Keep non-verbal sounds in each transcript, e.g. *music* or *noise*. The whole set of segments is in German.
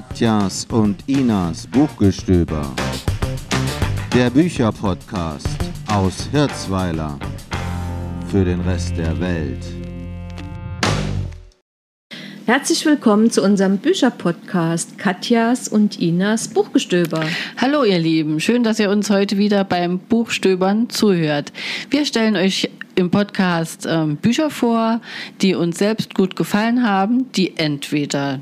Katjas und Inas Buchgestöber. Der Bücherpodcast aus Hirzweiler für den Rest der Welt. Herzlich willkommen zu unserem Bücherpodcast Katjas und Inas Buchgestöber. Hallo ihr Lieben, schön, dass ihr uns heute wieder beim Buchstöbern zuhört. Wir stellen euch im Podcast ähm, Bücher vor, die uns selbst gut gefallen haben, die entweder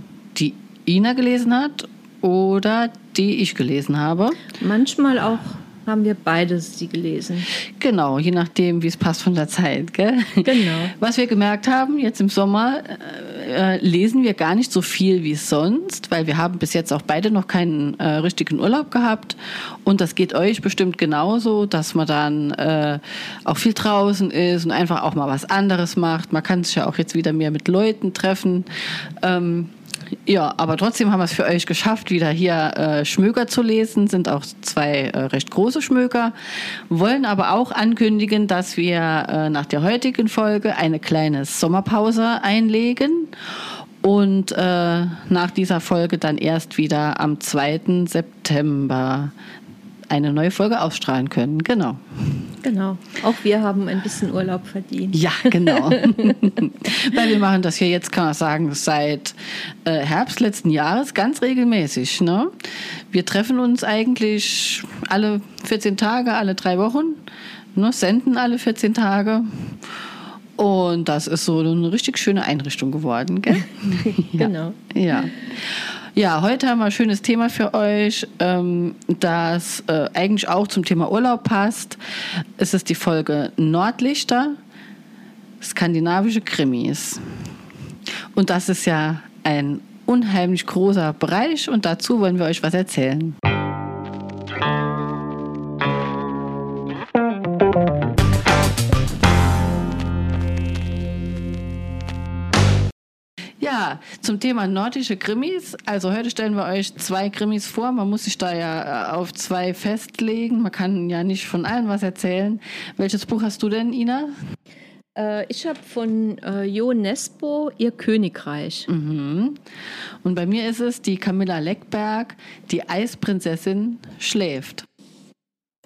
Ina gelesen hat oder die ich gelesen habe. Manchmal auch haben wir beides die gelesen. Genau, je nachdem, wie es passt von der Zeit. Gell? Genau. *laughs* Was wir gemerkt haben, jetzt im Sommer äh, äh, lesen wir gar nicht so viel wie sonst, weil wir haben bis jetzt auch beide noch keinen äh, richtigen Urlaub gehabt. Und das geht euch bestimmt genauso, dass man dann äh, auch viel draußen ist und einfach auch mal was anderes macht. Man kann sich ja auch jetzt wieder mehr mit Leuten treffen. Ähm, ja, aber trotzdem haben wir es für euch geschafft, wieder hier äh, Schmöker zu lesen. Sind auch zwei äh, recht große Schmöker. Wollen aber auch ankündigen, dass wir äh, nach der heutigen Folge eine kleine Sommerpause einlegen und äh, nach dieser Folge dann erst wieder am 2. September eine neue Folge ausstrahlen können. Genau. Genau. Auch wir haben ein bisschen Urlaub verdient. Ja, genau. *laughs* Weil wir machen das hier jetzt, kann man sagen, seit äh, Herbst letzten Jahres ganz regelmäßig. Ne? Wir treffen uns eigentlich alle 14 Tage, alle drei Wochen, ne? senden alle 14 Tage. Und das ist so eine richtig schöne Einrichtung geworden. Gell? *laughs* genau. Ja. Ja, heute haben wir ein schönes Thema für euch, ähm, das äh, eigentlich auch zum Thema Urlaub passt. Es ist die Folge Nordlichter, skandinavische Krimis. Und das ist ja ein unheimlich großer Bereich und dazu wollen wir euch was erzählen. Ja, zum Thema nordische Krimis. Also heute stellen wir euch zwei Krimis vor. Man muss sich da ja äh, auf zwei festlegen. Man kann ja nicht von allen was erzählen. Welches Buch hast du denn, Ina? Äh, ich habe von äh, Jo Nesbo Ihr Königreich. Mhm. Und bei mir ist es die Camilla Leckberg, die Eisprinzessin schläft.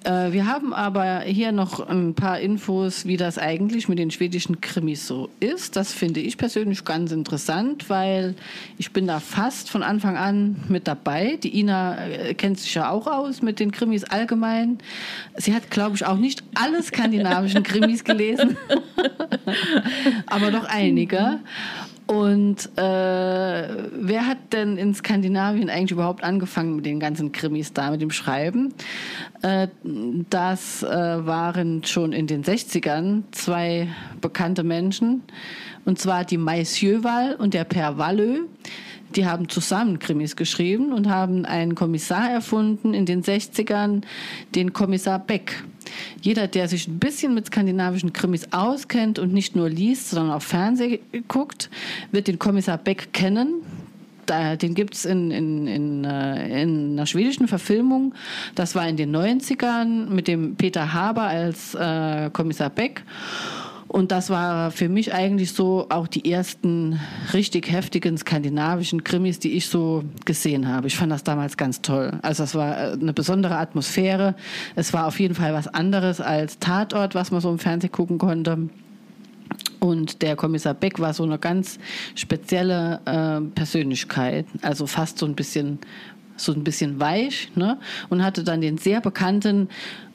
Äh, wir haben aber hier noch ein paar Infos, wie das eigentlich mit den schwedischen Krimis so ist. Das finde ich persönlich ganz interessant, weil ich bin da fast von Anfang an mit dabei. Die Ina äh, kennt sich ja auch aus mit den Krimis allgemein. Sie hat, glaube ich, auch nicht alle skandinavischen Krimis gelesen, *laughs* aber doch einige. Und äh, wer hat denn in Skandinavien eigentlich überhaupt angefangen mit den ganzen Krimis da, mit dem Schreiben? Äh, das äh, waren schon in den 60ern zwei bekannte Menschen, und zwar die Mais Jöval und der Per Wallö. Die haben zusammen Krimis geschrieben und haben einen Kommissar erfunden in den 60ern, den Kommissar Beck. Jeder, der sich ein bisschen mit skandinavischen Krimis auskennt und nicht nur liest, sondern auch Fernsehen guckt, wird den Kommissar Beck kennen. Den gibt es in, in, in, äh, in einer schwedischen Verfilmung. Das war in den 90ern mit dem Peter Haber als äh, Kommissar Beck. Und das war für mich eigentlich so auch die ersten richtig heftigen skandinavischen Krimis, die ich so gesehen habe. Ich fand das damals ganz toll. Also es war äh, eine besondere Atmosphäre. Es war auf jeden Fall was anderes als Tatort, was man so im Fernsehen gucken konnte. Und der Kommissar Beck war so eine ganz spezielle äh, Persönlichkeit, also fast so ein bisschen so ein bisschen weich, ne? Und hatte dann den sehr bekannten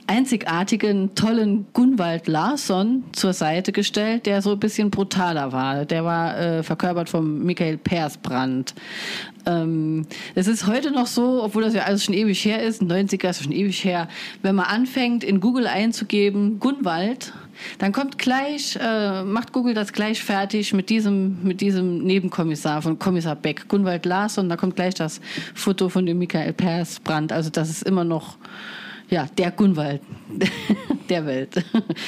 einzigartigen, tollen Gunwald Larsson zur Seite gestellt, der so ein bisschen brutaler war. Der war äh, verkörpert von Michael Persbrandt. Ähm, es ist heute noch so, obwohl das ja alles schon ewig her ist, 90er ist schon ewig her, wenn man anfängt, in Google einzugeben, Gunwald, dann kommt gleich, äh, macht Google das gleich fertig mit diesem, mit diesem Nebenkommissar von Kommissar Beck, Gunwald Larsson, da kommt gleich das Foto von dem Michael Persbrandt. Also das ist immer noch ja, der Gunwald *laughs* der Welt.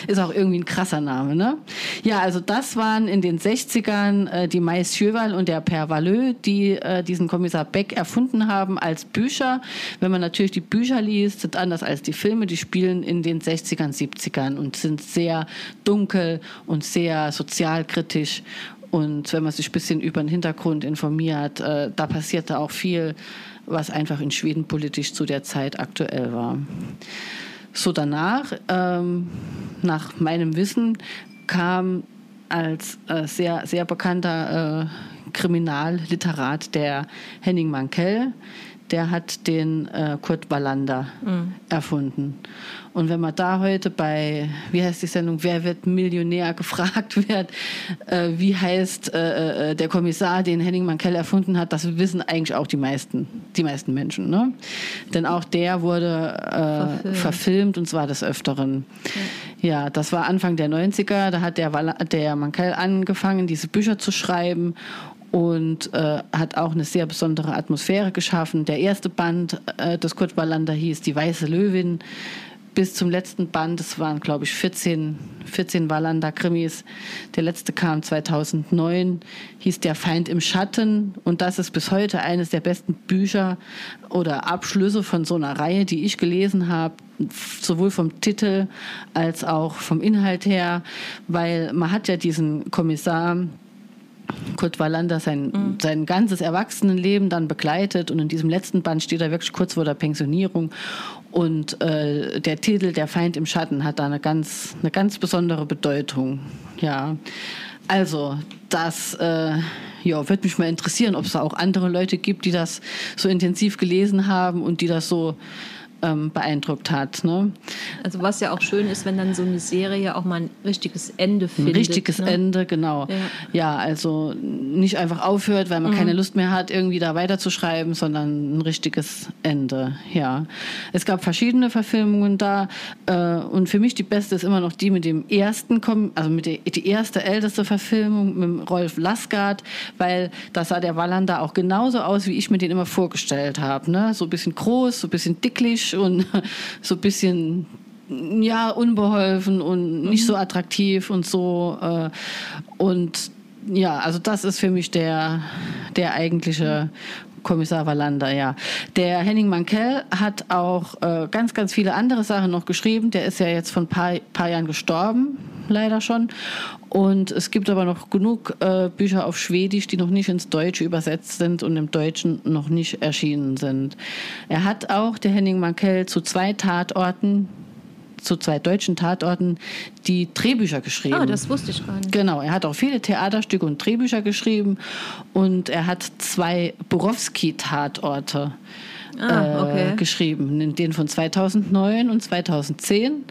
Ist auch irgendwie ein krasser Name, ne? Ja, also das waren in den 60ern äh, die Mais Sjöwal und der Per Valleux, die äh, diesen Kommissar Beck erfunden haben als Bücher. Wenn man natürlich die Bücher liest, sind anders als die Filme, die spielen in den 60ern, 70ern und sind sehr dunkel und sehr sozialkritisch und wenn man sich ein bisschen über den Hintergrund informiert, äh, da passierte auch viel, was einfach in Schweden politisch zu der Zeit aktuell war. So danach, ähm, nach meinem Wissen, kam als äh, sehr, sehr bekannter äh, Kriminalliterat der Henning Mankell, der hat den äh, Kurt Wallander mhm. erfunden. Und wenn man da heute bei, wie heißt die Sendung, Wer wird Millionär gefragt *laughs* wird, äh, wie heißt äh, äh, der Kommissar, den Henning Mankell erfunden hat, das wissen eigentlich auch die meisten, die meisten Menschen. Ne? Denn auch der wurde äh, verfilmt. verfilmt. und zwar des Öfteren. Ja. ja. das war Anfang der 90er, da hat der, der Mankell angefangen, diese Bücher zu schreiben und äh, hat auch eine sehr besondere Atmosphäre geschaffen. Der erste Band äh, des Kurt Wallander hieß Die Weiße Löwin. Bis zum letzten Band, das waren glaube ich 14, 14 Wallander-Krimis. Der letzte kam 2009, hieß Der Feind im Schatten. Und das ist bis heute eines der besten Bücher oder Abschlüsse von so einer Reihe, die ich gelesen habe sowohl vom Titel als auch vom Inhalt her, weil man hat ja diesen Kommissar Kurt Wallander sein, mhm. sein ganzes Erwachsenenleben dann begleitet und in diesem letzten Band steht er wirklich kurz vor der Pensionierung und äh, der Titel Der Feind im Schatten hat da eine ganz, eine ganz besondere Bedeutung. Ja, also das äh, ja, würde mich mal interessieren, ob es da auch andere Leute gibt, die das so intensiv gelesen haben und die das so ähm, beeindruckt hat. Ne? Also was ja auch schön ist, wenn dann so eine Serie auch mal ein richtiges Ende findet. Ein richtiges ne? Ende, genau. Ja. ja. also nicht einfach aufhört, weil man mhm. keine Lust mehr hat, irgendwie da weiterzuschreiben, sondern ein richtiges Ende. Ja, es gab verschiedene Verfilmungen da äh, und für mich die beste ist immer noch die mit dem ersten, also mit der die erste älteste Verfilmung mit Rolf Laskard, weil da sah der Wallander auch genauso aus, wie ich mir den immer vorgestellt habe. Ne? So ein bisschen groß, so ein bisschen dicklich und *laughs* so ein bisschen ja unbeholfen und nicht so mhm. attraktiv und so äh, und ja, also das ist für mich der der eigentliche Kommissar Wallander, ja. Der Henning Mankell hat auch äh, ganz, ganz viele andere Sachen noch geschrieben. Der ist ja jetzt von ein paar, paar Jahren gestorben, leider schon. Und es gibt aber noch genug äh, Bücher auf Schwedisch, die noch nicht ins Deutsche übersetzt sind und im Deutschen noch nicht erschienen sind. Er hat auch, der Henning Mankell, zu zwei Tatorten zu zwei deutschen Tatorten die Drehbücher geschrieben. Ah, das wusste ich gar nicht. Genau, er hat auch viele Theaterstücke und Drehbücher geschrieben und er hat zwei Borowski-Tatorte ah, okay. äh, geschrieben, den von 2009 und 2010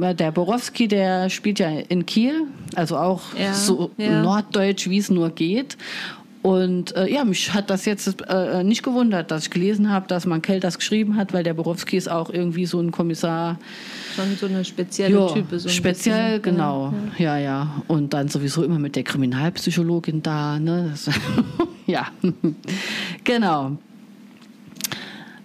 der Borowski, der spielt ja in Kiel, also auch ja, so ja. norddeutsch, wie es nur geht. Und äh, ja, mich hat das jetzt äh, nicht gewundert, dass ich gelesen habe, dass man Kell das geschrieben hat, weil der Borowski ist auch irgendwie so ein Kommissar. Schon so eine spezielle jo, Type. So speziell, bisschen. genau. Ja, ja, ja, Und dann sowieso immer mit der Kriminalpsychologin da. Ne? Das, *laughs* ja, *laughs* genau.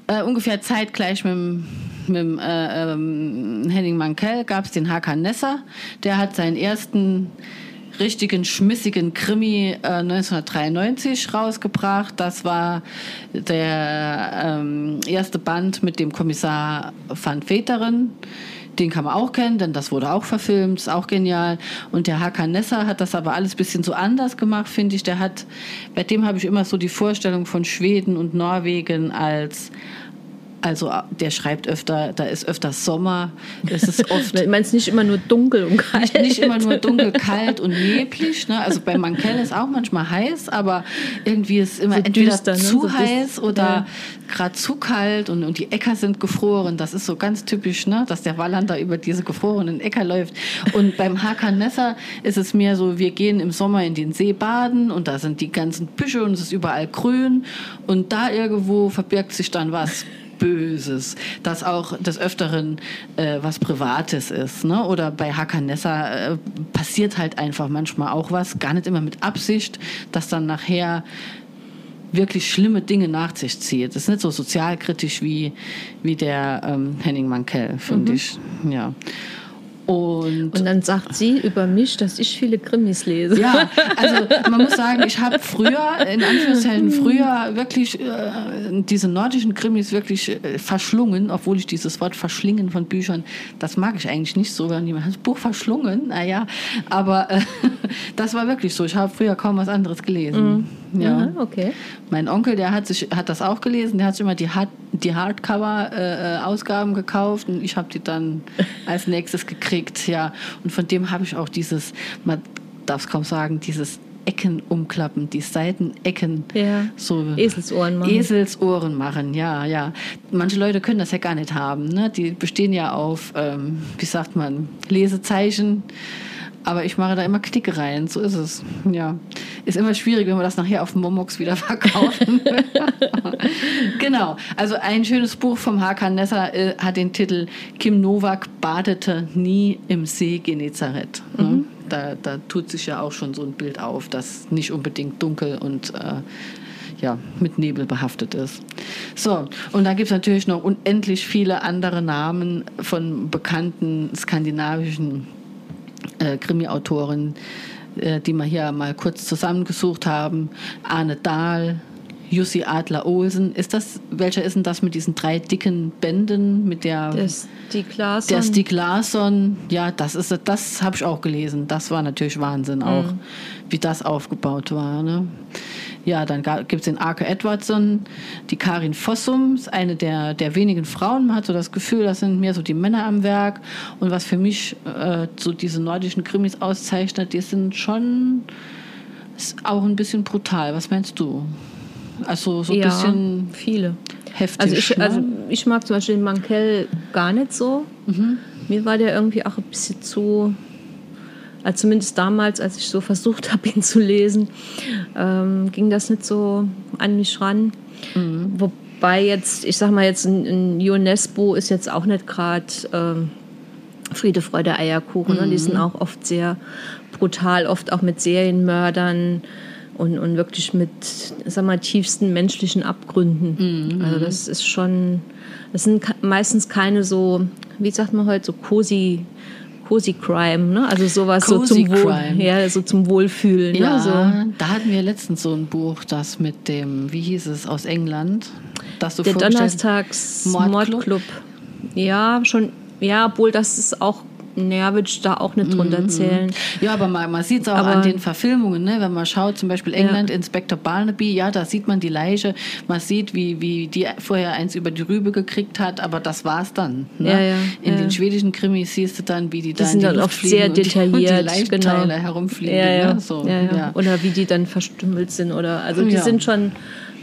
Äh, ungefähr zeitgleich mit dem mit dem äh, ähm, Henning Mankell gab es den Hakan Nesser. Der hat seinen ersten richtigen schmissigen Krimi äh, 1993 rausgebracht. Das war der ähm, erste Band mit dem Kommissar van Veteren. Den kann man auch kennen, denn das wurde auch verfilmt, ist auch genial. Und der Hakan Nesser hat das aber alles ein bisschen so anders gemacht, finde ich. Der hat, bei dem habe ich immer so die Vorstellung von Schweden und Norwegen als also der schreibt öfter, da ist öfter Sommer. Es ist *laughs* oft. du meinst nicht immer nur dunkel und kalt? Nicht, nicht immer nur dunkel, kalt und neblig. Ne? Also bei Mankell ist auch manchmal heiß, aber irgendwie ist immer so entweder düster, ne? zu so heiß oder ja. gerade zu kalt und, und die Äcker sind gefroren. Das ist so ganz typisch, ne? dass der Wallander über diese gefrorenen Äcker läuft. Und beim Hakan Nesser ist es mehr so, wir gehen im Sommer in den See baden und da sind die ganzen Büsche und es ist überall grün und da irgendwo verbirgt sich dann was. Böses, das auch des Öfteren äh, was Privates ist. Ne? Oder bei Hakanessa äh, passiert halt einfach manchmal auch was, gar nicht immer mit Absicht, dass dann nachher wirklich schlimme Dinge nach sich zieht. Das ist nicht so sozialkritisch wie, wie der ähm, Henning Mankell, finde mhm. ich. Ja. Und, Und dann sagt sie über mich, dass ich viele Krimis lese. ja, also *laughs* man muss sagen, ich habe früher, in Anführungszeichen früher wirklich äh, diese nordischen Krimis wirklich äh, verschlungen, obwohl ich dieses Wort verschlingen von Büchern, das mag ich eigentlich nicht so, wenn jemand das Buch verschlungen, naja, aber äh, *laughs* das war wirklich so. Ich habe früher kaum was anderes gelesen. Ja. Aha, okay. Mein Onkel, der hat, sich, hat das auch gelesen, der hat sich immer die, Hard, die Hardcover-Ausgaben gekauft und ich habe die dann *laughs* als nächstes gekriegt, ja. Und von dem habe ich auch dieses, man darf es kaum sagen, dieses Ecken umklappen, die Seitenecken Ja. so Eselsohren machen. Eselsohren machen, ja, ja. Manche Leute können das ja gar nicht haben. Ne? Die bestehen ja auf, ähm, wie sagt man, Lesezeichen. Aber ich mache da immer Knicke rein, so ist es. Ja. Ist immer schwierig, wenn wir das nachher auf dem Momox wieder *laughs* verkaufen. *laughs* genau. Also ein schönes Buch vom Hakan Nessa äh, hat den Titel Kim Novak badete nie im See Genezareth. Ne? Da, da tut sich ja auch schon so ein Bild auf, das nicht unbedingt dunkel und äh, ja, mit Nebel behaftet ist. So, und da gibt es natürlich noch unendlich viele andere Namen von bekannten skandinavischen äh, Krimi-Autoren, äh, die wir hier mal kurz zusammengesucht haben. Arne Dahl, Jussi Adler Olsen. Ist das, welcher ist denn das mit diesen drei dicken Bänden, mit der, Der Stieg Larsson. der Stieg Larsson? Ja, das ist, das habe ich auch gelesen. Das war natürlich Wahnsinn auch, wie das aufgebaut war. Ne? Ja, dann gibt es den Arke Edwardson, die Karin Fossum, ist eine der, der wenigen Frauen. Man hat so das Gefühl, das sind mehr so die Männer am Werk. Und was für mich äh, so diese nordischen Krimis auszeichnet, die sind schon ist auch ein bisschen brutal. Was meinst du? Also so ein ja, bisschen viele. heftig. Also ich, ne? also ich mag zum Beispiel den Mankell gar nicht so. Mhm. Mir war der irgendwie auch ein bisschen zu, also zumindest damals, als ich so versucht *laughs* habe, ihn zu lesen, ähm, ging das nicht so an mich ran. Mhm. Wobei jetzt, ich sag mal jetzt, ein, ein UNESCO ist jetzt auch nicht gerade ähm, Friede, Freude, Eierkuchen. Ne? Die sind auch oft sehr brutal, oft auch mit Serienmördern und, und wirklich mit, sag mal, tiefsten menschlichen Abgründen. Also das ist schon, das sind meistens keine so, wie sagt man heute, so cozy, cozy Crime, ne? Also sowas so Cozy zum Wohl, ja, so zum Wohlfühlen. Ja, Ne? So. da hatten wir letztens so ein Buch, das mit dem, wie hieß es, aus England, das du Der Donnerstags Mordclub? Mordclub. Ja, schon, ja, obwohl das ist auch, ich da auch nicht drunter zählen. Ja, aber man, man sieht es auch Aber- an den Verfilmungen, ne? wenn man schaut, zum Beispiel England, Inspector Barnaby, ja, da sieht man die Leiche, man sieht, wie, wie die vorher eins über die Rübe gekriegt hat, aber das war's dann. Ne? Ja, ja, in ja. den schwedischen Krimis siehst du dann, wie die, da in sind die dann oft fliegen sehr die, detailliert, und *laughs* die genau. herumfliegen. Ja, ja. Ne? So, ja, ja. ja. Oder wie die dann verstümmelt sind. Oder, also die Ja. sind schon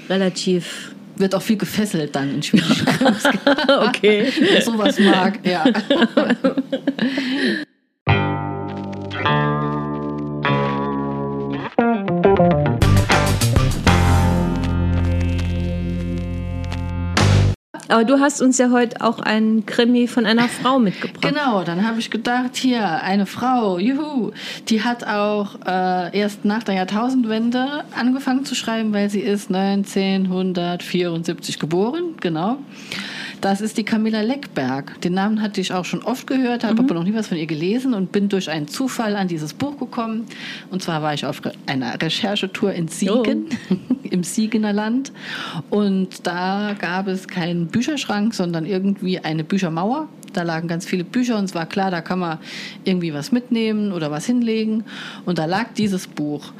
relativ. Wird auch viel gefesselt dann in schwedischen Krimis. *laughs* Okay. Wer sowas mag, ja. *laughs* Aber du hast uns ja heute auch einen Krimi von einer Frau mitgebracht. Genau, dann habe ich gedacht, hier, eine Frau, juhu, die hat auch äh, erst nach der Jahrtausendwende angefangen zu schreiben, weil sie ist 1974 geboren, genau. Das ist die Camilla Leckberg. Den Namen hatte ich auch schon oft gehört, habe aber noch nie was von ihr gelesen und bin durch einen Zufall an dieses Buch gekommen. Und zwar war ich auf einer Recherchetour in Siegen, *laughs* im Siegener Land. Und da gab es keinen Bücherschrank, sondern irgendwie eine Büchermauer. Da lagen ganz viele Bücher und es war klar, da kann man irgendwie was mitnehmen oder was hinlegen. Und da lag dieses Buch.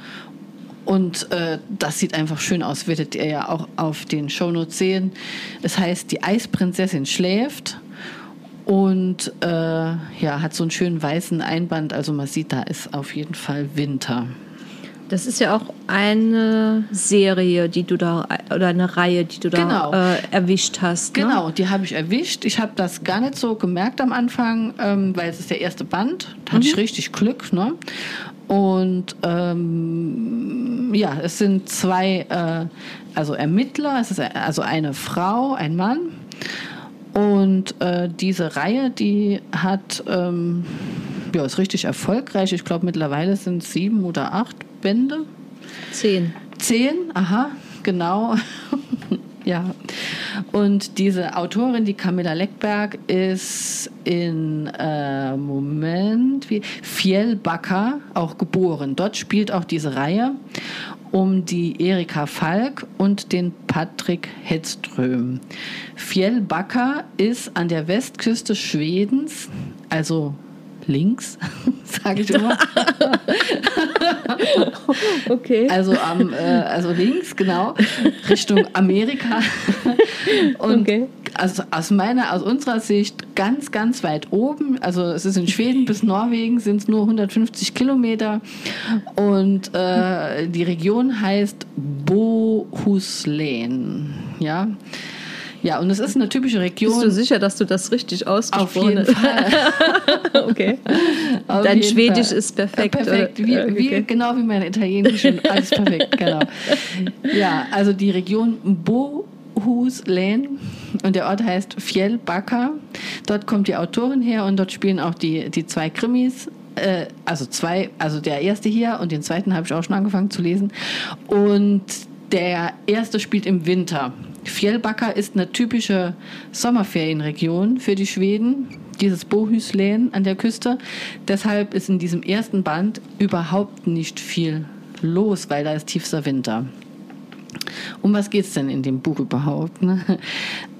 Und äh, das sieht einfach schön aus, werdet ihr ja auch auf den Shownotes sehen. Es heißt, die Eisprinzessin schläft und äh, ja, hat so einen schönen weißen Einband. Also man sieht, da ist auf jeden Fall Winter. Das ist ja auch eine Serie, die du da, oder eine Reihe, die du da Genau. äh, erwischt hast. Ne? Genau, die habe ich erwischt. Ich habe das gar nicht so gemerkt am Anfang, ähm, weil es ist der erste Band. Da hatte ich richtig Glück. Ne? Und ähm, ja, es sind zwei, äh, also Ermittler, es ist also eine Frau, ein Mann. Und äh, diese Reihe, die hat, ähm, ja, ist richtig erfolgreich. Ich glaube, mittlerweile sind es sieben oder acht Bände. Zehn. Zehn, aha, genau. Ja. Und diese Autorin, die Camilla Leckberg, ist in äh, Moment wie Fjellbacker auch geboren. Dort spielt auch diese Reihe um die Erika Falk und den Patrick Hedström. Fjellbacker ist an der Westküste Schwedens, also links, *laughs* sage ich immer. *laughs* okay. Also, am, äh, also links, genau, Richtung Amerika. *laughs* Und Okay. also aus meiner, aus unserer Sicht ganz, ganz weit oben. Also es ist in Schweden bis Norwegen sind es nur 150 Kilometer. Und äh, die Region heißt Bohuslän. Ja. Ja, und es ist eine typische Region. Bist du sicher, dass du das richtig auf ausgesprochen jeden hast? Fall. *laughs* okay. Auf Dein jeden Schwedisch Fall. ist perfekt. Perfekt, wie, Ja, wie, okay. genau wie mein Italienisch und alles perfekt, genau. Ja, also die Region Bohuslän und der Ort heißt Fjellbacka. Dort kommt die Autorin her und dort spielen auch die, die zwei Krimis. Äh, also zwei, also der erste hier und den zweiten habe ich auch schon angefangen zu lesen. Und der erste spielt im Winter. Fjellbacka ist eine typische Sommerferienregion für die Schweden, dieses Bohuslän an der Küste. Deshalb ist in diesem ersten Band überhaupt nicht viel los, weil da ist tiefster Winter. Um was geht es denn in dem Buch überhaupt? Ne?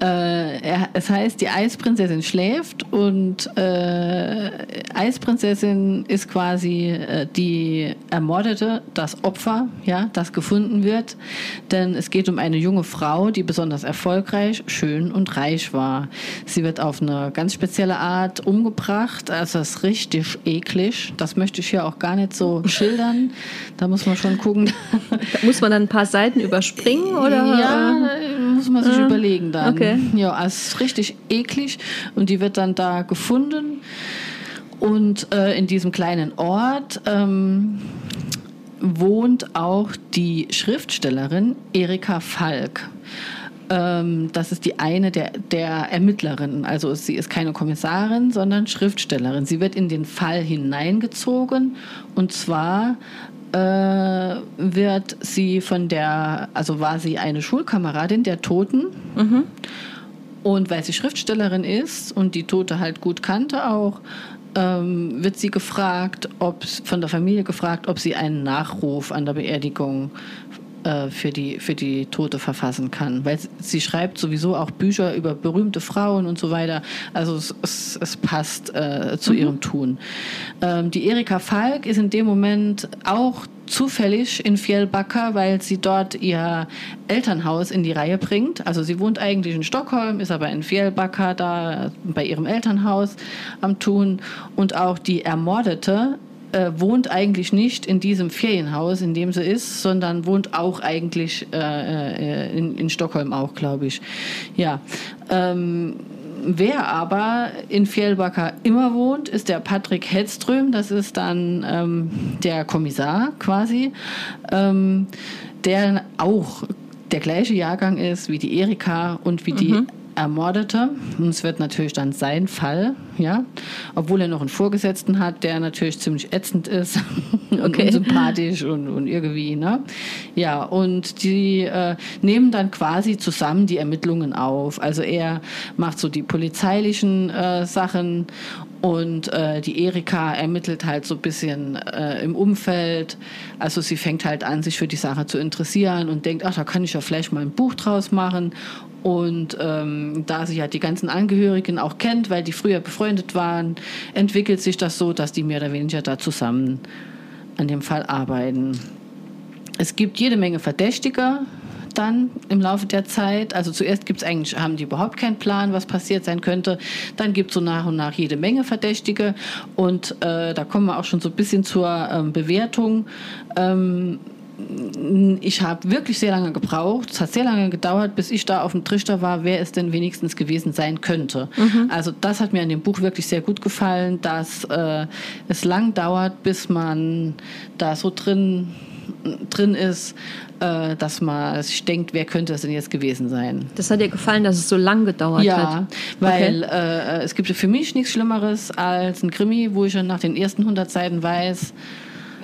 Äh, er- es heißt, die Eisprinzessin schläft und äh, Eisprinzessin ist quasi äh, die Ermordete, das Opfer, ja, das gefunden wird. Denn es geht um eine junge Frau, die besonders erfolgreich, schön und reich war. Sie wird auf eine ganz spezielle Art umgebracht. Also das ist richtig eklig. Das möchte ich hier auch gar nicht so schildern. Da muss man schon gucken. Muss man dann ein paar Seiten überspringen oder? Ja, muss man sich überlegen dann. okay. Ja, es ist richtig eklig und die wird dann da gefunden und äh, in diesem kleinen Ort ähm, wohnt auch die Schriftstellerin Erika Falk. Ähm, das ist die eine der, der Ermittlerinnen. Also sie ist keine Kommissarin, sondern Schriftstellerin. Sie wird in den Fall hineingezogen und zwar äh, wird sie von der, also war sie eine Schulkameradin der Toten. Und weil sie Schriftstellerin ist und die Tote halt gut kannte auch, ähm, wird sie gefragt, ob von der Familie gefragt, ob sie einen Nachruf an der Beerdigung äh, für die, für die Tote verfassen kann. Weil sie- schreibt sowieso auch Bücher über berühmte Frauen und so weiter. Also es, es, es passt äh, zu ihrem Tun. Ähm, die Erika Falk ist in dem Moment auch zufällig in Fjällbacka, weil sie dort ihr Elternhaus in die Reihe bringt. Also sie wohnt eigentlich in Stockholm, ist aber in Fjällbacka da bei ihrem Elternhaus am Tun. Und auch die Ermordete äh, wohnt eigentlich nicht in diesem Ferienhaus, in dem sie ist, sondern wohnt auch eigentlich äh, äh, in, in Stockholm auch, glaube ich. Ja. Ähm, Wer aber in Fjällbacka immer wohnt, ist der Patrick Hedström. Das ist dann ähm, der Kommissar quasi, ähm, der auch der gleiche Jahrgang ist wie die Erika und wie die Ermordete. Und es wird natürlich dann sein Fall, ja, obwohl er noch einen Vorgesetzten hat, der natürlich ziemlich ätzend ist *laughs* und Okay. unsympathisch und, und irgendwie, ne? Ja, und die äh, nehmen dann quasi zusammen die Ermittlungen auf. Also er macht so die polizeilichen äh, Sachen und äh, die Erika ermittelt halt so ein bisschen äh, im Umfeld. Also sie fängt halt an, sich für die Sache zu interessieren und denkt, ach, da kann ich ja vielleicht mal ein Buch draus machen. Und ähm, da sie ja die ganzen Angehörigen auch kennt, weil die früher befreundet waren, entwickelt sich das so, dass die mehr oder weniger da zusammen an dem Fall arbeiten. Es gibt jede Menge Verdächtige dann im Laufe der Zeit. Also zuerst gibt's eigentlich, haben die überhaupt keinen Plan, was passiert sein könnte. Dann gibt's so nach und nach jede Menge Verdächtige. Und äh, da kommen wir auch schon so ein bisschen zur ähm, Bewertung. Ähm, ich habe wirklich sehr lange gebraucht. Es hat sehr lange gedauert, bis ich da auf dem Trichter war, wer es denn wenigstens gewesen sein könnte. Also das hat mir an dem Buch wirklich sehr gut gefallen, dass äh, es lang dauert, bis man da so drin drin ist, äh, dass man sich denkt, wer könnte es denn jetzt gewesen sein. Das hat dir gefallen, dass es so lang gedauert Ja, hat. weil äh, es gibt für mich nichts Schlimmeres als ein Krimi, wo ich schon nach den ersten 100 Seiten weiß,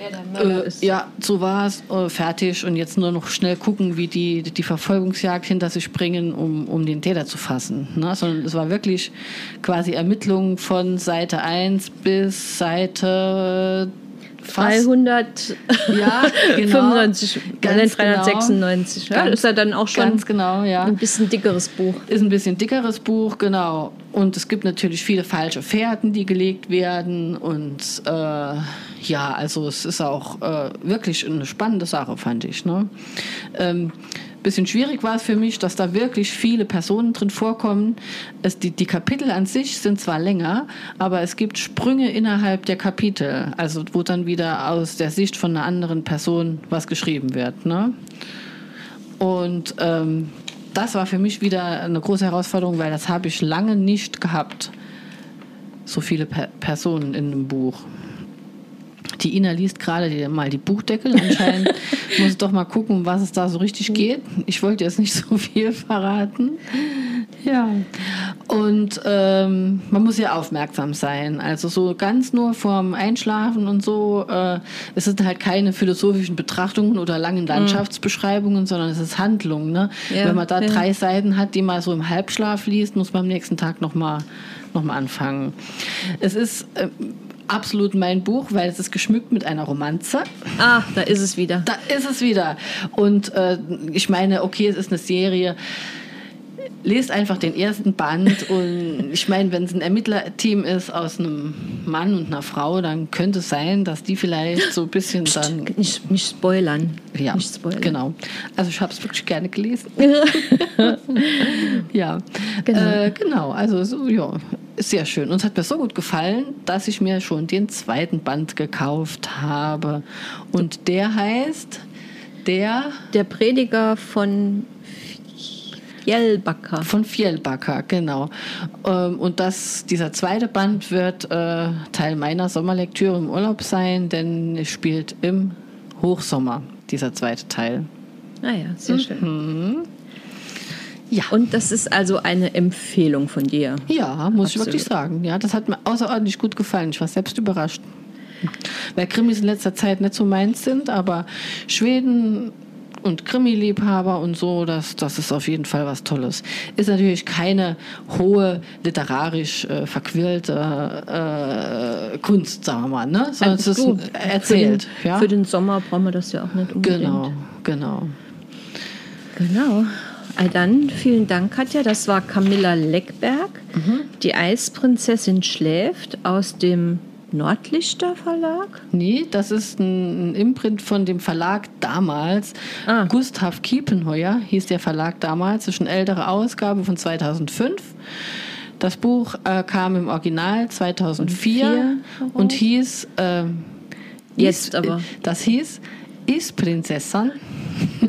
Wer der Mörder Äh, ist. ja, so war es, äh, fertig und jetzt nur noch schnell gucken, wie die die Verfolgungsjagd hinter sich bringen, um, um den Täter zu fassen. Ne? Sondern es war wirklich quasi Ermittlung von Seite 1 bis Seite fast 395, Ja, *laughs* genau. nein, Ganz 396. Ja, Ganz- ist ja dann auch schon Ganz genau, ja. ein bisschen dickeres Buch. Ist ein bisschen dickeres Buch, genau. Und es gibt natürlich viele falsche Fährten, die gelegt werden. Und äh, ja, also es ist auch äh, wirklich eine spannende Sache, fand ich. Ne? Ähm, bisschen schwierig war es für mich, dass da wirklich viele Personen drin vorkommen. Es, die, die Kapitel an sich sind zwar länger, aber es gibt Sprünge innerhalb der Kapitel, also wo dann wieder aus der Sicht von einer anderen Person was geschrieben wird. Ne? Und ähm, das war für mich wieder eine große Herausforderung, weil das habe ich lange nicht gehabt. So viele per Personen in einem Buch. Die Ina liest gerade mal die Buchdeckel. Anscheinend *laughs* muss ich doch mal gucken, was es da so richtig geht. Ich wollte jetzt nicht *laughs* so viel verraten. Ja. Und ähm, man muss ja aufmerksam sein. Also so ganz nur vorm Einschlafen und so. Äh, es sind halt keine philosophischen Betrachtungen oder langen Landschaftsbeschreibungen, sondern es ist Handlung. Ne? Ja, Wenn man da ja. drei Seiten hat, die man so im Halbschlaf liest, muss man am nächsten Tag nochmal noch mal anfangen. Es ist äh, absolut mein Buch, weil es ist geschmückt mit einer Romanze. Ah, da ist es wieder. Da ist es wieder. Und äh, ich meine, okay, es ist eine Serie. Lest einfach den ersten Band *laughs* und ich meine, wenn es ein Ermittlerteam ist aus einem Mann und einer Frau, dann könnte es sein, dass die vielleicht so ein bisschen dann Nicht, nicht spoilern. ja, Nicht spoilern. genau. Also ich habe es wirklich gerne gelesen. *laughs* *laughs* ja, Genau. Äh, genau. Also so, ja, ist sehr schön. Und es hat mir so gut gefallen, dass ich mir schon den zweiten Band gekauft habe. Und der heißt der Der Prediger von Fjellbacker. von Fjellbacker, genau. Ähm, Und das, dieser zweite Band wird äh, Teil meiner Sommerlektüre im Urlaub sein, denn es spielt im Hochsommer, dieser zweite Teil. Naja, Ah sehr schön. Ja. Und das ist also eine Empfehlung von dir. Ja, muss ich Absolut. wirklich sagen. Ja, das hat mir außerordentlich gut gefallen. Ich war selbst überrascht. Weil Krimis in letzter Zeit nicht so meins sind, aber Schweden und Krimi-Liebhaber und so, das, das ist auf jeden Fall was Tolles. Ist natürlich keine hohe, literarisch äh, verquirlte äh, Kunst, sagen wir mal, ne? sondern es ist erzählt. Für den, ja? für den Sommer brauchen wir das ja auch nicht unbedingt. genau, genau. Genau. Dann vielen Dank, Katja. Das war Camilla Leckberg. Mhm. Die Eisprinzessin schläft aus dem Nordlichter Verlag. Nee, das ist ein, Imprint von dem Verlag damals. Ah. Gustav Kiepenheuer hieß der Verlag damals. Das ist eine ältere Ausgabe von 2005. Das Buch äh, kam im Original 2004 Vier und hieß. ähm, Jetzt Is- aber. Das hieß Is Prinzessan.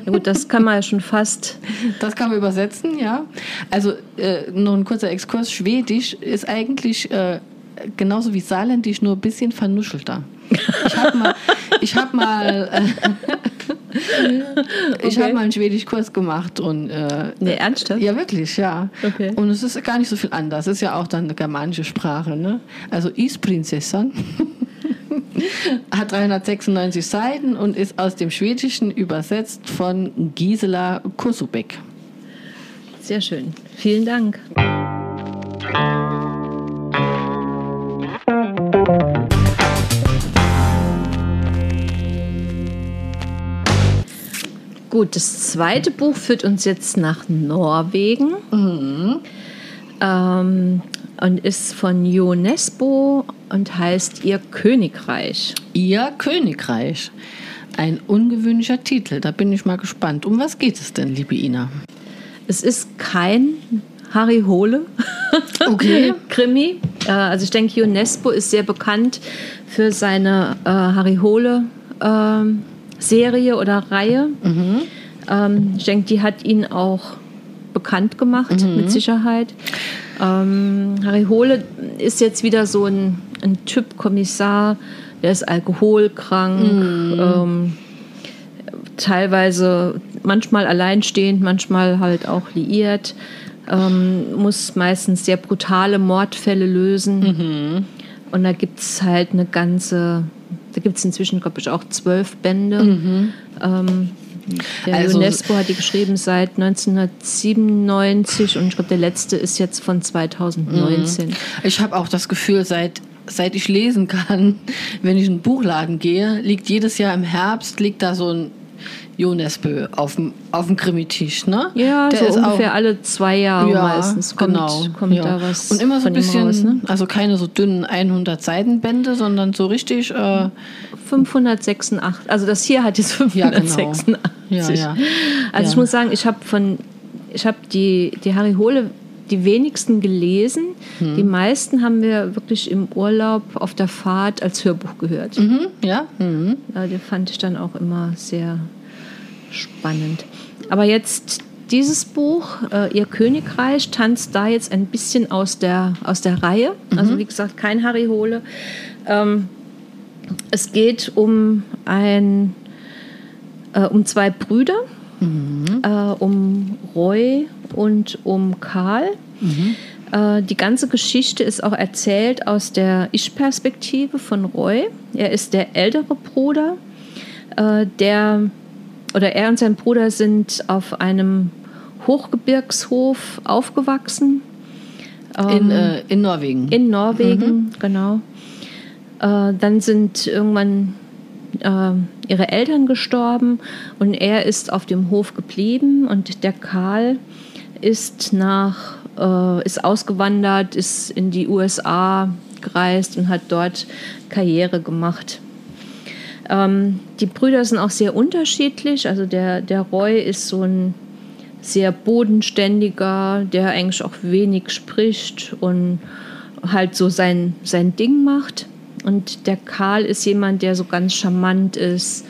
Ja, gut, das kann man ja schon fast. Das kann man übersetzen, ja. Also äh, noch ein kurzer Exkurs. Schwedisch ist eigentlich äh, genauso wie Saarländisch, nur ein bisschen vernuschelter. Ich habe mal, ich hab mal, äh, ich Okay. hab mal einen Schwedischkurs gemacht und äh, Nee, ernsthaft? ja wirklich, ja. Okay. Und es ist gar nicht so viel anders. Es ist ja auch dann eine germanische Sprache, ne? Also Is-Prinzessan *laughs* hat 396 Seiten und ist aus dem Schwedischen übersetzt von Gisela Kosubek. Sehr schön. Vielen Dank. Gut, das zweite Buch führt uns jetzt nach Norwegen ähm, und ist von Jo Nesbo und heißt Ihr Königreich. Ihr Königreich. Ein ungewöhnlicher Titel. Da bin ich mal gespannt. Um was geht es denn, liebe Ina? Es ist kein Harry Hole *laughs* Okay. Krimi. Äh, also ich denke, UNESCO ist sehr bekannt für seine äh, Harry Hole ähm, Serie oder Reihe. Ähm, ich denke, die hat ihn auch bekannt gemacht, mit Sicherheit. Ähm, Harry Hole ist jetzt wieder so ein, ein Typ Kommissar, der ist alkoholkrank, ähm, teilweise manchmal alleinstehend, manchmal halt auch liiert, ähm, muss meistens sehr brutale Mordfälle lösen. Und da gibt es halt eine ganze Da gibt es inzwischen, glaube ich, auch zwölf Bände. Ähm, der Also- UNESCO hat die geschrieben seit 1997 und ich glaube, der letzte ist jetzt von 2019. Ich habe auch das Gefühl, seit, seit ich lesen kann, *laughs* wenn ich in den Buchladen gehe, liegt jedes Jahr im Herbst liegt da so ein Jonesbö auf dem, auf dem Krimitisch, ne? Ja, Der so ist ungefähr auch, alle zwei Jahre ja, meistens kommt, genau, kommt ja. da was. Und immer so ein bisschen, raus, ne? also keine so dünnen 100 Seitenbände, sondern so richtig, äh, 586. Also das hier hat jetzt Ja, genau. 586. Ja, ja. Also ich muss sagen, ich habe von, ich habe die, die Harry Hole die wenigsten gelesen. Hm. Die meisten haben wir wirklich im Urlaub auf der Fahrt als Hörbuch gehört. mhm, ja, mhm. Ja, die fand ich dann auch immer sehr spannend. Aber jetzt dieses Buch, äh, Ihr Königreich, tanzt da jetzt ein bisschen aus der, aus der Reihe. Also wie gesagt, kein Harry Hole. Ähm, es geht um ein, äh, um zwei Brüder, äh, um Roy und um Karl. Äh, die ganze Geschichte ist auch erzählt aus der Ich-Perspektive von Roy. Er ist der ältere Bruder, äh, der oder er und sein Bruder sind auf einem Hochgebirgshof aufgewachsen. In, äh, in Norwegen. In Norwegen, genau. Äh, dann sind irgendwann äh, ihre Eltern gestorben und er ist auf dem Hof geblieben und der Karl ist nach äh, ist ausgewandert, ist in die USA gereist und hat dort Karriere gemacht. Ähm, die Brüder sind auch sehr unterschiedlich. Also der, der Roy ist so ein sehr bodenständiger, der eigentlich auch wenig spricht und halt so sein, sein Ding macht. Und der Karl ist jemand, der so ganz charmant ist,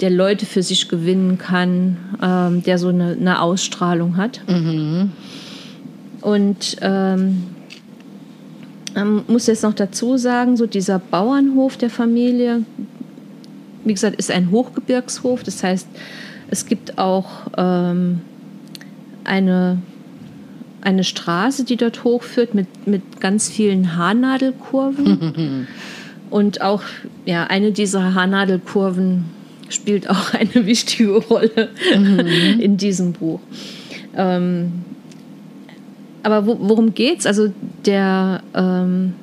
der Leute für sich gewinnen kann, ähm, der so eine, eine Ausstrahlung hat. Und ähm, man muss jetzt noch dazu sagen, so dieser Bauernhof der Familie, wie gesagt, ist ein Hochgebirgshof. Das heißt, es gibt auch ähm, eine, eine Straße, die dort hochführt mit, mit ganz vielen Haarnadelkurven. *laughs* Und auch ja, eine dieser Haarnadelkurven spielt auch *laughs* eine wichtige Rolle in diesem Buch. Ähm, aber wo, worum geht's? Also der, ähm,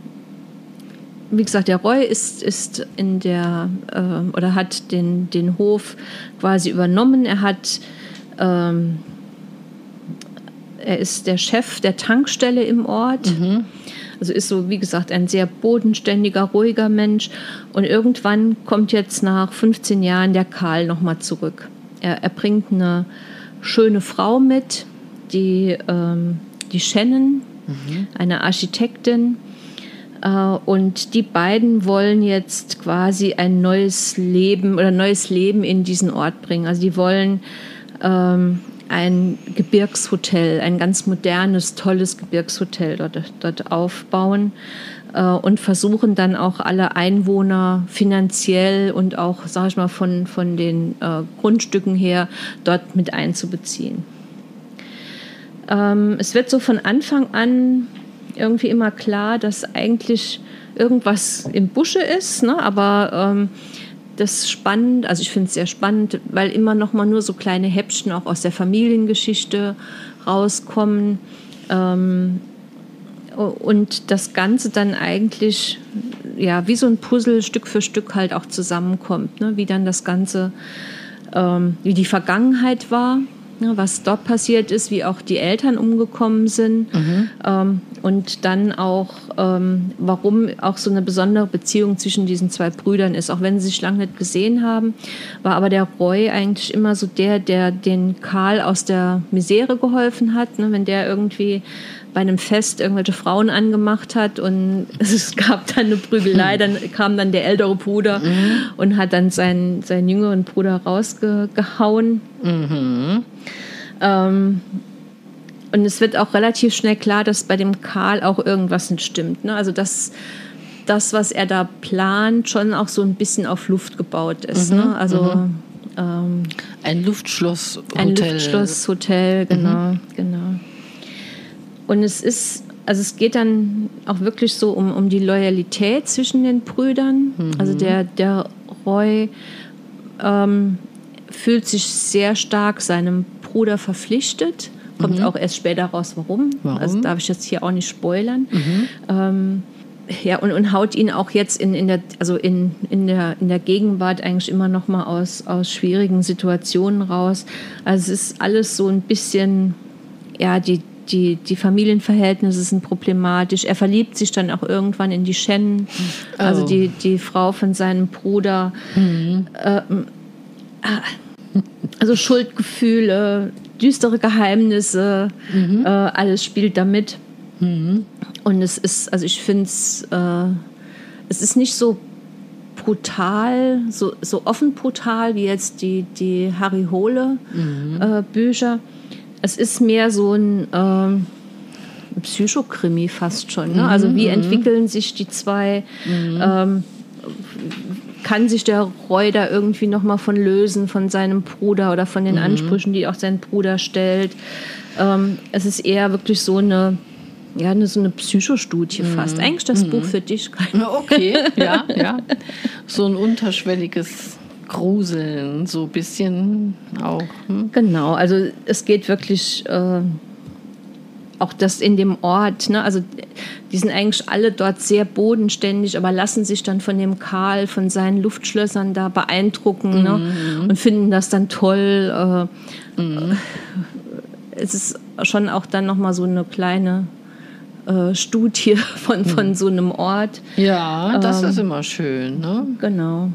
wie gesagt, der Roy ist, ist in der ähm, oder hat den, den Hof quasi übernommen. Er hat ähm, er ist der Chef der Tankstelle im Ort. Also ist so, wie gesagt, ein sehr bodenständiger, ruhiger Mensch. Und irgendwann kommt jetzt nach 15 Jahren der Karl nochmal zurück. Er, er bringt eine schöne Frau mit, die, ähm, die Shannon, eine Architektin. Äh, und die beiden wollen jetzt quasi ein neues Leben oder neues Leben in diesen Ort bringen. Also die wollen ähm, ein Gebirgshotel, ein ganz modernes, tolles Gebirgshotel dort, dort aufbauen äh, und versuchen dann auch alle Einwohner finanziell und auch, sage ich mal, von, von den äh, Grundstücken her dort mit einzubeziehen. Ähm, es wird so von Anfang an irgendwie immer klar, dass eigentlich irgendwas im Busche ist, ne? aber ähm, das spannend, also ich finde es sehr spannend, weil immer noch mal nur so kleine Häppchen auch aus der Familiengeschichte rauskommen ähm, und das Ganze dann eigentlich ja wie so ein Puzzle Stück für Stück halt auch zusammenkommt, ne? wie dann das Ganze, ähm, wie die Vergangenheit war? Was dort passiert ist, wie auch die Eltern umgekommen sind ähm, und dann auch, ähm, warum auch so eine besondere Beziehung zwischen diesen zwei Brüdern ist. Auch wenn sie sich lange nicht gesehen haben, war aber der Roy eigentlich immer so der, der den Karl aus der Misere geholfen hat. Ne? Wenn der irgendwie bei einem Fest irgendwelche Frauen angemacht hat und *laughs* es gab dann eine Prügelei, dann kam dann der ältere Bruder und hat dann seinen, seinen jüngeren Bruder rausgehauen. Ähm, und es wird auch relativ schnell klar, dass bei dem Karl auch irgendwas nicht stimmt. Ne? Also dass das, was er da plant, schon auch so ein bisschen auf Luft gebaut ist. ne? Also ähm, Ein Luftschloss. ein Luftschlosshotel, genau, genau. Und es ist also es geht dann auch wirklich so um, um die Loyalität zwischen den Brüdern. Also der, der Roy ähm, fühlt sich sehr stark seinem Bruder verpflichtet. Kommt auch erst später raus, warum. Warum? Also darf ich jetzt hier auch nicht spoilern. Ähm, ja, und, und haut ihn auch jetzt in, in, der, also in, in, der, in der Gegenwart eigentlich immer noch mal aus, aus schwierigen Situationen raus. Also es ist alles so ein bisschen, ja, die, die, die Familienverhältnisse sind problematisch. Er verliebt sich dann auch irgendwann in die Shen, also Oh. die, die Frau von seinem Bruder. Ähm, ah, also Schuldgefühle, düstere Geheimnisse, äh, alles spielt damit. Und es ist, also ich finde es, äh, es ist nicht so brutal, so, so offen brutal wie jetzt die, die Harry Hole äh, Bücher. Es ist mehr so ein ähm, Psychokrimi fast schon. Ne? Also wie entwickeln sich die zwei? Ähm, kann sich der Roy da irgendwie noch mal von lösen, von seinem Bruder oder von den Ansprüchen, die auch sein Bruder stellt. Ähm, es ist eher wirklich so eine, ja, eine, so eine Psychostudie fast. Eigentlich das Buch für dich. Okay, ja, *laughs* ja. So ein unterschwelliges Gruseln, so ein bisschen auch. Hm? Genau, also es geht wirklich äh, auch das in dem Ort, ne? also die sind eigentlich alle dort sehr bodenständig, aber lassen sich dann von dem Karl, von seinen Luftschlössern da beeindrucken ne? und finden das dann toll. Äh, Es ist schon auch dann nochmal so eine kleine äh, Studie *laughs* von, von so einem Ort. Ja, das ist immer schön. Ne? Genau.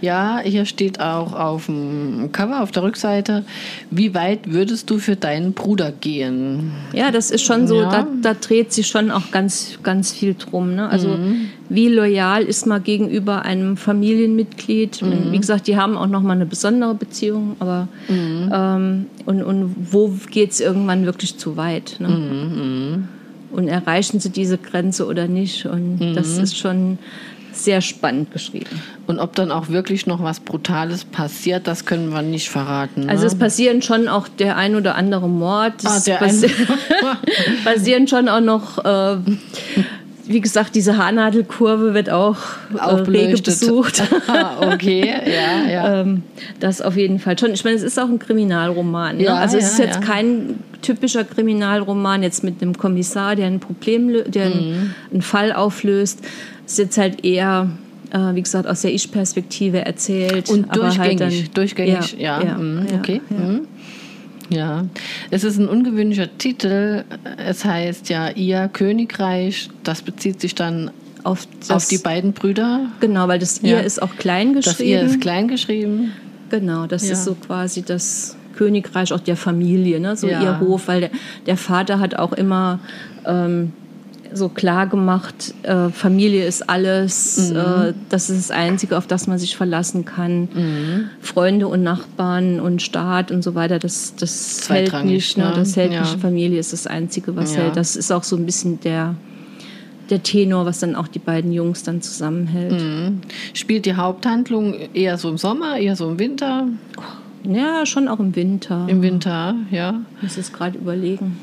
Ja, hier steht auch auf dem Cover, auf der Rückseite, wie weit würdest du für deinen Bruder gehen? Ja, das ist schon so, Ja. da, da dreht sich schon auch ganz, ganz viel drum. Ne? Also wie loyal ist man gegenüber einem Familienmitglied? Und Wie gesagt, die haben auch nochmal eine besondere Beziehung, aber ähm, und, und wo geht es irgendwann wirklich zu weit? Ne? Und erreichen sie diese Grenze oder nicht? Und das ist schon sehr spannend geschrieben. Und ob dann auch wirklich noch was Brutales passiert, das können wir nicht verraten. Ne? Also es passieren schon auch der ein oder andere Mord. Ah, der passi ein- *laughs* *laughs* passieren schon auch noch, äh, wie gesagt, diese Haarnadelkurve wird auch, Auch äh, rege besucht. *laughs* Ah, okay, ja, ja. ähm, das auf jeden Fall schon. Ich meine, es ist auch ein Kriminalroman. Ne? Ja, also es ja, ist jetzt ja. kein typischer Kriminalroman jetzt mit einem Kommissar, der ein Problem, der Mhm. einen Fall auflöst. Ist jetzt halt eher, äh, wie gesagt, aus der Ich-Perspektive erzählt. Und aber durchgängig, halt dann, durchgängig, ja. ja, mhm, ja, okay. ja. mhm. Ja, es ist ein ungewöhnlicher Titel. Es heißt ja Ihr Königreich. Das bezieht sich dann Auf, das, auf die beiden Brüder. Genau, weil das Ja. Ihr ist auch klein geschrieben. Das Ihr ist klein geschrieben. Genau, das Ja. ist so quasi das Königreich auch der Familie, ne? so Ja. ihr Hof, weil der, der Vater hat auch immer ähm, so klar gemacht, äh, Familie ist alles, Mhm. äh, das ist das Einzige, auf das man sich verlassen kann. Mhm. Freunde und Nachbarn und Staat und so weiter, das, das hält nicht. Ne? ne? Das hält Ja. nicht. Familie ist das Einzige, was Ja. hält. Das ist auch so ein bisschen der, der Tenor, was dann auch die beiden Jungs dann zusammenhält. Mhm. Spielt die Haupthandlung eher so im Sommer, eher so im Winter? Ja, schon auch im Winter. Im Winter, ja. Ich muss es gerade überlegen.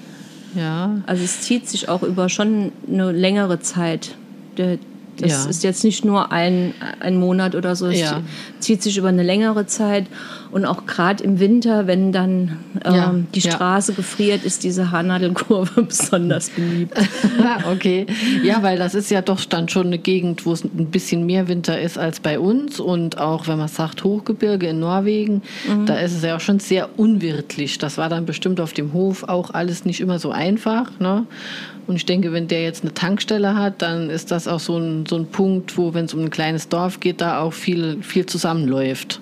Ja. Also es zieht sich auch über schon eine längere Zeit. Das Ja. ist jetzt nicht nur ein, ein Monat oder so, es Ja. zieht sich über eine längere Zeit. Und auch gerade im Winter, wenn dann ähm, Ja, die ja. Straße gefriert, ist diese Haarnadelkurve *laughs* besonders beliebt. *laughs* okay. Ja, weil das ist ja doch dann schon eine Gegend, wo es ein bisschen mehr Winter ist als bei uns. Und auch, wenn man sagt, Hochgebirge in Norwegen, da ist es ja auch schon sehr unwirtlich. Das war dann bestimmt auf dem Hof auch alles nicht immer so einfach. Ne? Und ich denke, wenn der jetzt eine Tankstelle hat, dann ist das auch so ein, so ein Punkt, wo, wenn es um ein kleines Dorf geht, da auch viel, viel zusammenläuft.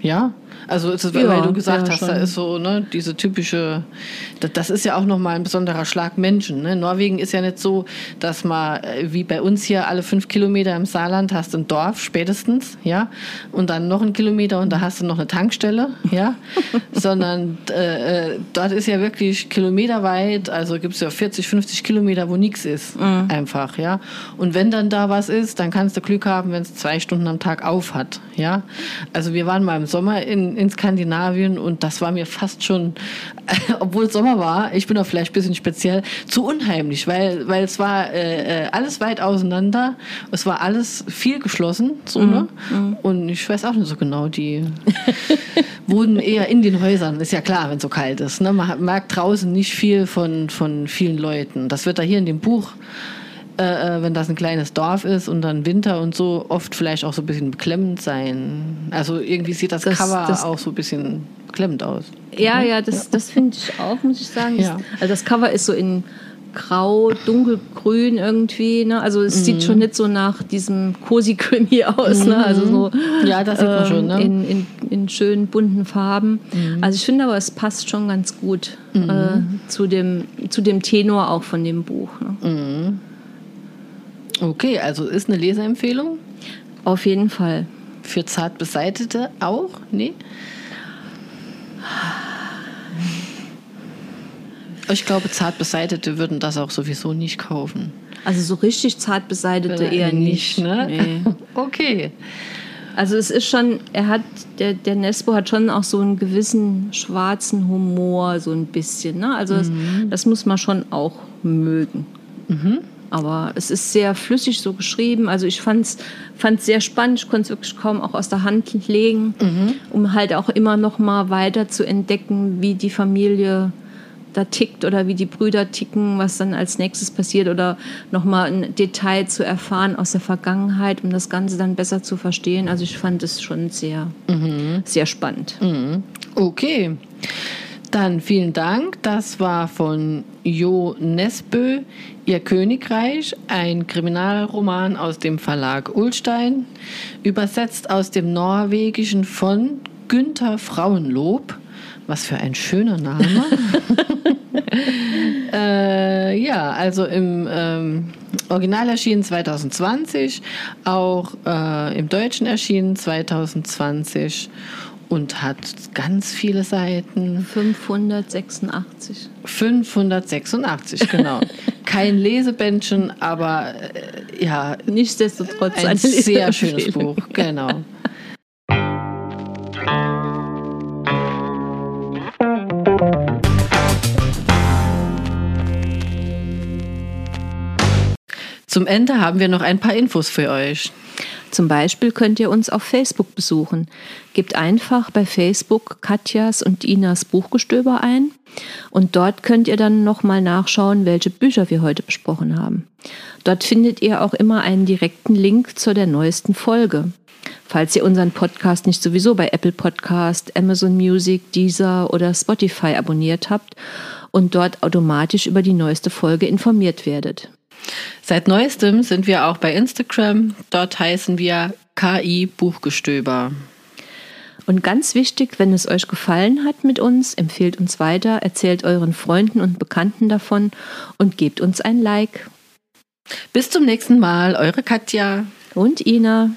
Ja? Also ist, Ja, weil du gesagt ja, hast, da schon. ist so ne, diese typische, das, das ist ja auch nochmal ein besonderer Schlag Menschen. Ne? Norwegen ist ja nicht so, dass man äh, wie bei uns hier alle fünf Kilometer im Saarland hast ein Dorf spätestens, ja, und dann noch ein Kilometer und da hast du noch eine Tankstelle, ja, *laughs* sondern äh, äh, dort ist ja wirklich kilometerweit, also gibt es ja 40, 50 Kilometer, wo nichts ist, einfach, ja. Und wenn dann da was ist, dann kannst du Glück haben, wenn es zwei Stunden am Tag auf hat, ja. Also wir waren mal im Sommer in, in, in Skandinavien und das war mir fast schon, *laughs* obwohl es Sommer war, ich bin auch vielleicht ein bisschen speziell, zu unheimlich, weil, weil es war äh, äh alles weit auseinander, es war alles viel geschlossen, so, mhm. ne? Mhm. Und ich weiß auch nicht so genau, die *laughs* wohnen eher in den Häusern, ist ja klar, wenn es so kalt ist. Ne? Man merkt draußen nicht viel von, von vielen Leuten. Das wird da hier in dem Buch äh, äh, wenn das ein kleines Dorf ist und dann Winter und so, oft vielleicht auch so ein bisschen beklemmend sein. Also irgendwie sieht das, das Cover das, auch so ein bisschen beklemmend aus. Ja, mhm. ja, das, das finde ich auch, muss ich sagen. Ja. Also das Cover ist so in grau, dunkelgrün irgendwie. Ne? Also es mhm. sieht schon nicht so nach diesem Cozy Krimi *laughs* aus. Ne? Also so ja, das sieht man ähm, schon. Ne? In, in, in schönen bunten Farben. Mhm. Also ich finde aber, es passt schon ganz gut mhm. äh, zu, dem, zu dem Tenor auch von dem Buch. Ne? Okay, also ist eine Leseempfehlung? Auf jeden Fall. Für zart beseitete auch? Nee? Ich glaube, zart beseitete würden das auch sowieso nicht kaufen. Also so richtig zart beseitete eher nicht. nicht ne? Nee. *laughs* okay. Also es ist schon, er hat, der, der Nesbo hat schon auch so einen gewissen schwarzen Humor, so ein bisschen. Ne? Also mhm. das, das, muss man schon auch mögen. Mhm. Aber es ist sehr flüssig so geschrieben. Also ich fand es sehr spannend. Ich konnte es wirklich kaum auch aus der Hand legen, mhm. um halt auch immer noch mal weiter zu entdecken, wie die Familie da tickt oder wie die Brüder ticken, was dann als nächstes passiert oder nochmal ein Detail zu erfahren aus der Vergangenheit, um das Ganze dann besser zu verstehen. Also ich fand es schon sehr, mhm. sehr spannend. Mhm. Okay. Dann vielen Dank. Das war von Jo Nesbø, Ihr Königreich, ein Kriminalroman aus dem Verlag Ulstein, übersetzt aus dem Norwegischen von Günther Frauenlob. Was für ein schöner Name. *laughs* äh, ja, also im ähm, Original erschienen 2020, auch äh, im Deutschen erschienen 2020 und hat ganz viele Seiten. 586. 586, genau. *laughs* Kein Lesebändchen, aber äh, ja. Nichtsdestotrotz ein sehr schönes Buch, genau. Zum Ende haben wir noch ein paar Infos für euch. Zum Beispiel könnt ihr uns auf Facebook besuchen. Gebt einfach bei Facebook Katjas und Inas Buchgestöber ein und dort könnt ihr dann nochmal nachschauen, welche Bücher wir heute besprochen haben. Dort findet ihr auch immer einen direkten Link zu der neuesten Folge. Falls ihr unseren Podcast nicht sowieso bei Apple Podcast, Amazon Music, Deezer oder Spotify abonniert habt und dort automatisch über die neueste Folge informiert werdet. Seit neuestem sind wir auch bei Instagram. Dort heißen wir KI Buchgestöber. Und ganz wichtig, wenn es euch gefallen hat mit uns, empfehlt uns weiter, erzählt euren Freunden und Bekannten davon und gebt uns ein Like. Bis zum nächsten Mal, eure Katja und Ina.